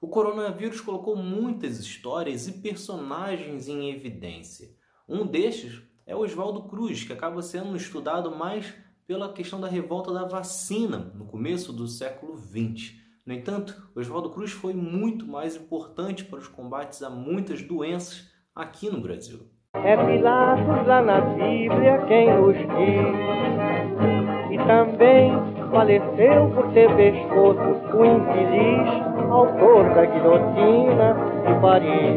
O coronavírus colocou muitas histórias e personagens em evidência. Um destes é Oswaldo Cruz, que acaba sendo estudado mais pela questão da revolta da vacina no começo do século XX. No entanto, Oswaldo Cruz foi muito mais importante para os combates a muitas doenças aqui no Brasil. É Pilatos lá na Bíblia quem diz, e também faleceu por ter pescoço o infeliz autor da guilhotina de Paris.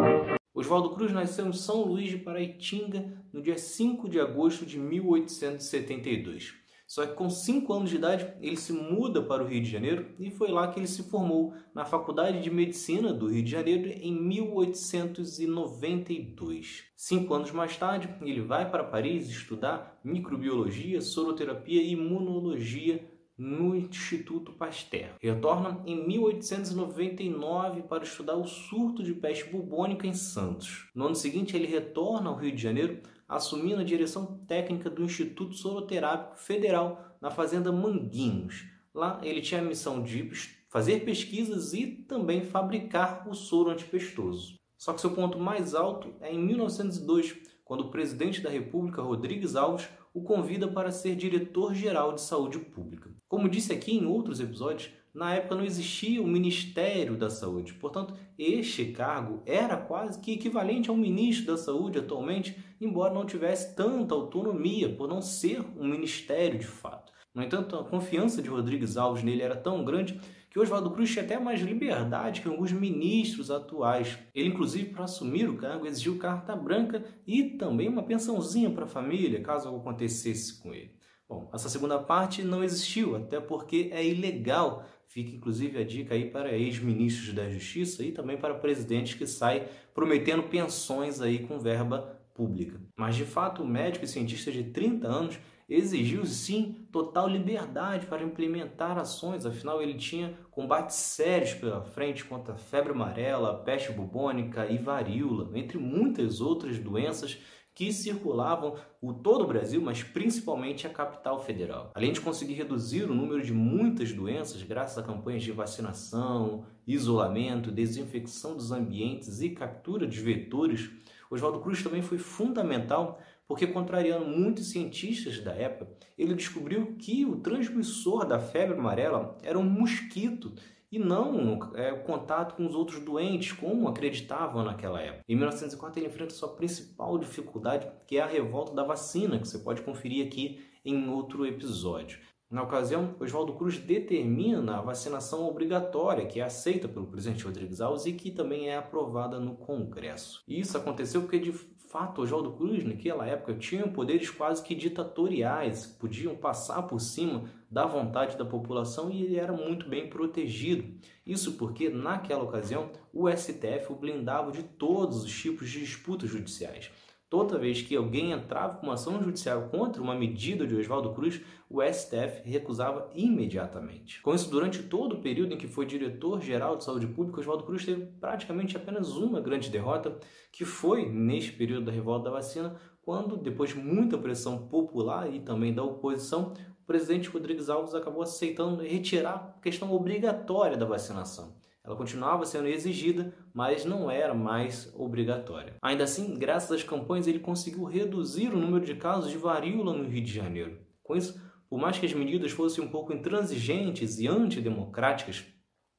Oswaldo Cruz nasceu em São Luís de Paraitinga no dia 5 de agosto de 1872. Só que com 5 anos de idade ele se muda para o Rio de Janeiro e foi lá que ele se formou na Faculdade de Medicina do Rio de Janeiro em 1892. Cinco anos mais tarde, ele vai para Paris estudar microbiologia, soroterapia e imunologia no Instituto Pasteur. Retorna em 1899 para estudar o surto de peste bubônica em Santos. No ano seguinte, ele retorna ao Rio de Janeiro, assumindo a direção técnica do Instituto Soroterápico Federal na Fazenda Manguinhos. Lá, ele tinha a missão de fazer pesquisas e também fabricar o soro antipestoso. Só que seu ponto mais alto é em 1902, quando o presidente da República, Rodrigues Alves, o convida para ser diretor-geral de saúde pública. Como disse aqui em outros episódios, na época não existia o Ministério da Saúde. Portanto, este cargo era quase que equivalente ao ministro da Saúde atualmente, embora não tivesse tanta autonomia por não ser um ministério de fato. No entanto, a confiança de Rodrigues Alves nele era tão grande que Oswaldo Cruz tinha até mais liberdade que alguns ministros atuais. Ele, inclusive, para assumir o cargo, exigiu carta branca e também uma pensãozinha para a família, caso acontecesse com ele. Bom, essa segunda parte não existiu, até porque é ilegal. Fica inclusive a dica aí para ex-ministros da Justiça e também para presidentes que saem prometendo pensões aí com verba pública. Mas de fato, o médico e cientista de 30 anos exigiu sim total liberdade para implementar ações, afinal ele tinha combates sérios pela frente contra a febre amarela, peste bubônica e varíola, entre muitas outras doenças que circulavam o todo o Brasil, mas principalmente a capital federal. Além de conseguir reduzir o número de muitas doenças graças a campanhas de vacinação, isolamento, desinfecção dos ambientes e captura de vetores, Oswaldo Cruz também foi fundamental porque, contrariando muitos cientistas da época, ele descobriu que o transmissor da febre amarela era um mosquito e não é, o contato com os outros doentes, como acreditavam naquela época. Em 1904 ele enfrenta sua principal dificuldade, que é a revolta da vacina, que você pode conferir aqui em outro episódio. Na ocasião, Oswaldo Cruz determina a vacinação obrigatória, que é aceita pelo presidente Rodrigues Alves e que também é aprovada no Congresso. E isso aconteceu porque, de fato, Oswaldo Cruz, naquela época, tinha poderes quase que ditatoriais, podiam passar por cima da vontade da população e ele era muito bem protegido. Isso porque, naquela ocasião, o STF o blindava de todos os tipos de disputas judiciais. Toda vez que alguém entrava com uma ação judicial contra uma medida de Oswaldo Cruz, o STF recusava imediatamente. Com isso, durante todo o período em que foi diretor-geral de saúde pública, Oswaldo Cruz teve praticamente apenas uma grande derrota, que foi neste período da revolta da vacina, quando, depois de muita pressão popular e também da oposição, o presidente Rodrigues Alves acabou aceitando retirar a questão obrigatória da vacinação. Ela continuava sendo exigida, mas não era mais obrigatória. Ainda assim, graças às campanhas, ele conseguiu reduzir o número de casos de varíola no Rio de Janeiro. Com isso, por mais que as medidas fossem um pouco intransigentes e antidemocráticas,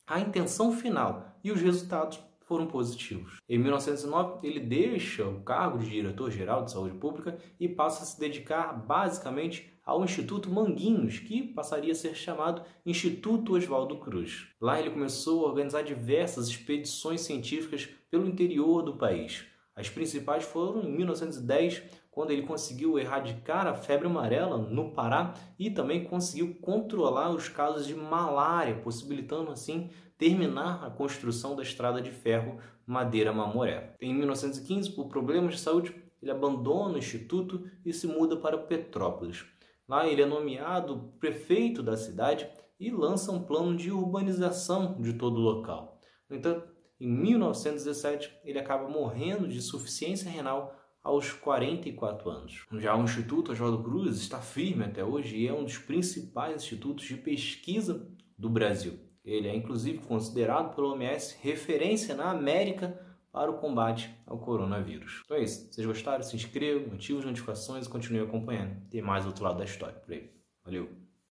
a intenção final e os resultados foram positivos. Em 1909, ele deixa o cargo de diretor-geral de saúde pública e passa a se dedicar basicamente ao Instituto Manguinhos, que passaria a ser chamado Instituto Oswaldo Cruz. Lá ele começou a organizar diversas expedições científicas pelo interior do país. As principais foram em 1910, quando ele conseguiu erradicar a febre amarela no Pará e também conseguiu controlar os casos de malária, possibilitando assim terminar a construção da estrada de ferro Madeira-Mamoré. Em 1915, por problemas de saúde, ele abandona o instituto e se muda para Petrópolis. Lá ele é nomeado prefeito da cidade e lança um plano de urbanização de todo o local. No entanto, em 1917, ele acaba morrendo de insuficiência renal aos 44 anos. Já o Instituto Oswaldo Cruz está firme até hoje e é um dos principais institutos de pesquisa do Brasil. Ele é inclusive considerado pelo OMS referência na América para o combate ao coronavírus. Então é isso. Se vocês gostaram, se inscrevam, ativem as notificações e continuem acompanhando. Tem mais outro lado da história por aí. Valeu!